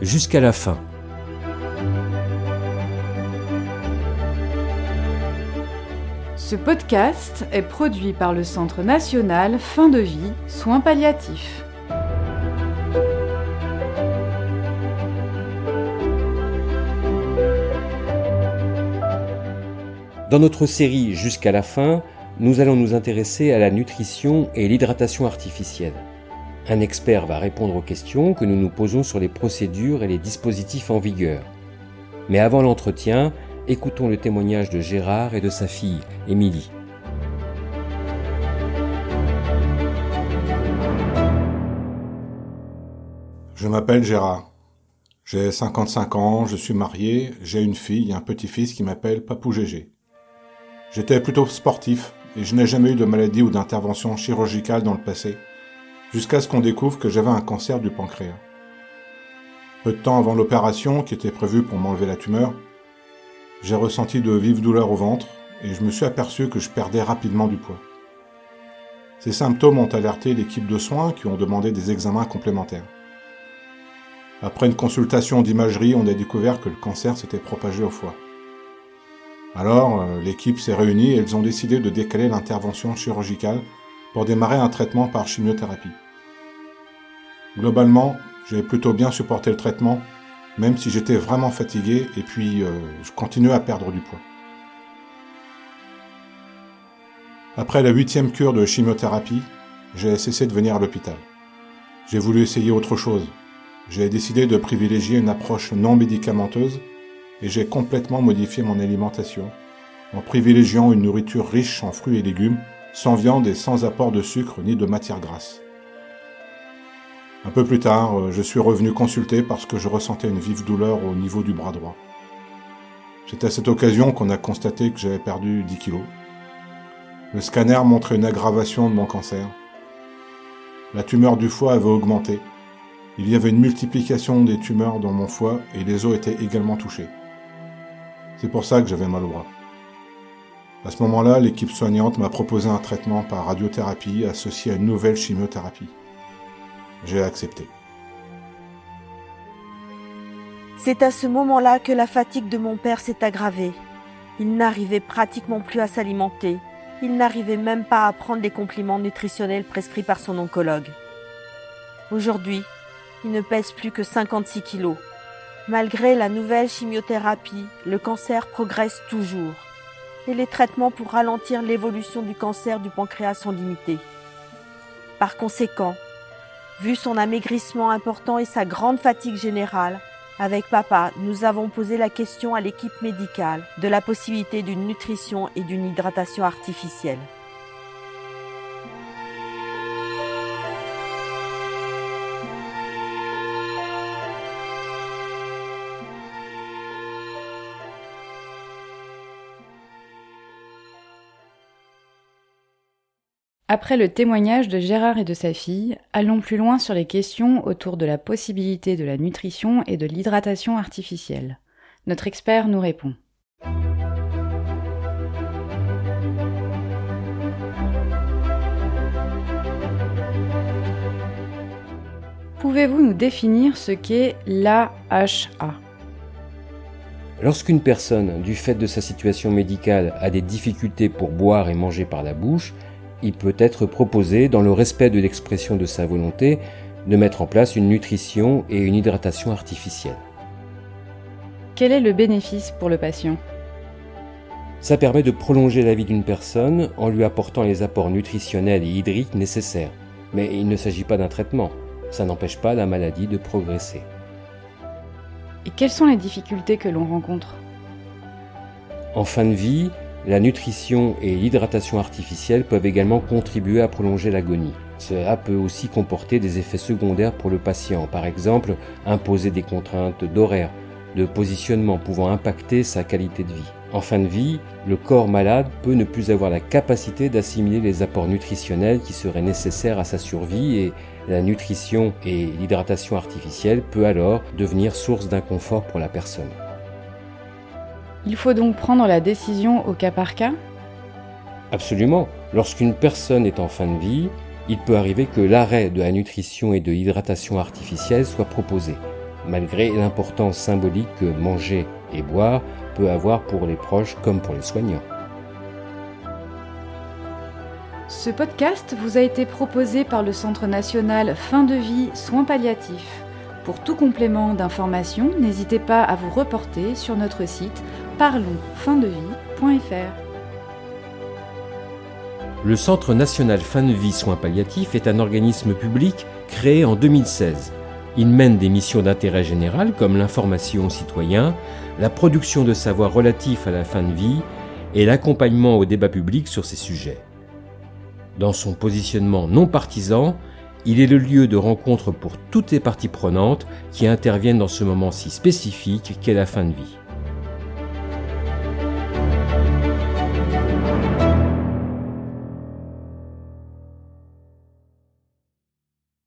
jusqu'à la fin. Ce podcast est produit par le Centre national Fin de vie, soins palliatifs. Dans notre série Jusqu'à la fin, nous allons nous intéresser à la nutrition et l'hydratation artificielle. Un expert va répondre aux questions que nous nous posons sur les procédures et les dispositifs en vigueur. Mais avant l'entretien, écoutons le témoignage de Gérard et de sa fille, Émilie. Je m'appelle Gérard. J'ai 55 ans, je suis marié, j'ai une fille et un petit-fils qui m'appelle Papou Gégé. J'étais plutôt sportif et je n'ai jamais eu de maladie ou d'intervention chirurgicale dans le passé, jusqu'à ce qu'on découvre que j'avais un cancer du pancréas. Peu de temps avant l'opération qui était prévue pour m'enlever la tumeur, j'ai ressenti de vives douleurs au ventre et je me suis aperçu que je perdais rapidement du poids. Ces symptômes ont alerté l'équipe de soins qui ont demandé des examens complémentaires. Après une consultation d'imagerie, on a découvert que le cancer s'était propagé au foie. Alors, euh, l'équipe s'est réunie et elles ont décidé de décaler l'intervention chirurgicale pour démarrer un traitement par chimiothérapie. Globalement, j'ai plutôt bien supporté le traitement, même si j'étais vraiment fatigué et puis euh, je continuais à perdre du poids. Après la huitième cure de chimiothérapie, j'ai cessé de venir à l'hôpital. J'ai voulu essayer autre chose. J'ai décidé de privilégier une approche non médicamenteuse et j'ai complètement modifié mon alimentation en privilégiant une nourriture riche en fruits et légumes, sans viande et sans apport de sucre ni de matière grasse. Un peu plus tard, euh, je suis revenu consulter parce que je ressentais une vive douleur au niveau du bras droit. C'est à cette occasion qu'on a constaté que j'avais perdu 10 kilos. Le scanner montrait une aggravation de mon cancer. La tumeur du foie avait augmenté. Il y avait une multiplication des tumeurs dans mon foie et les os étaient également touchés. C'est pour ça que j'avais mal au bras. À ce moment-là, l'équipe soignante m'a proposé un traitement par radiothérapie associé à une nouvelle chimiothérapie. J'ai accepté. C'est à ce moment-là que la fatigue de mon père s'est aggravée. Il n'arrivait pratiquement plus à s'alimenter. Il n'arrivait même pas à prendre les compliments nutritionnels prescrits par son oncologue. Aujourd'hui, il ne pèse plus que 56 kilos. Malgré la nouvelle chimiothérapie, le cancer progresse toujours et les traitements pour ralentir l'évolution du cancer du pancréas sont limités. Par conséquent, vu son amaigrissement important et sa grande fatigue générale, avec papa, nous avons posé la question à l'équipe médicale de la possibilité d'une nutrition et d'une hydratation artificielle. Après le témoignage de Gérard et de sa fille, allons plus loin sur les questions autour de la possibilité de la nutrition et de l'hydratation artificielle. Notre expert nous répond. Pouvez-vous nous définir ce qu'est l'AHA Lorsqu'une personne, du fait de sa situation médicale, a des difficultés pour boire et manger par la bouche, il peut être proposé, dans le respect de l'expression de sa volonté, de mettre en place une nutrition et une hydratation artificielle. Quel est le bénéfice pour le patient? Ça permet de prolonger la vie d'une personne en lui apportant les apports nutritionnels et hydriques nécessaires. Mais il ne s'agit pas d'un traitement, ça n'empêche pas la maladie de progresser. Et quelles sont les difficultés que l'on rencontre? En fin de vie, la nutrition et l'hydratation artificielle peuvent également contribuer à prolonger l'agonie. Cela peut aussi comporter des effets secondaires pour le patient, par exemple imposer des contraintes d'horaire, de positionnement pouvant impacter sa qualité de vie. En fin de vie, le corps malade peut ne plus avoir la capacité d'assimiler les apports nutritionnels qui seraient nécessaires à sa survie et la nutrition et l'hydratation artificielle peut alors devenir source d'inconfort pour la personne. Il faut donc prendre la décision au cas par cas Absolument. Lorsqu'une personne est en fin de vie, il peut arriver que l'arrêt de la nutrition et de l'hydratation artificielle soit proposé. malgré l'importance symbolique que manger et boire peut avoir pour les proches comme pour les soignants. Ce podcast vous a été proposé par le Centre national Fin de vie soins palliatifs. Pour tout complément d'information, n'hésitez pas à vous reporter sur notre site parlonsfindevie.fr. Le Centre national Fin de vie soins palliatifs est un organisme public créé en 2016. Il mène des missions d'intérêt général comme l'information aux citoyens, la production de savoirs relatifs à la fin de vie et l'accompagnement au débat public sur ces sujets. Dans son positionnement non partisan, il est le lieu de rencontre pour toutes les parties prenantes qui interviennent dans ce moment si spécifique qu'est la fin de vie.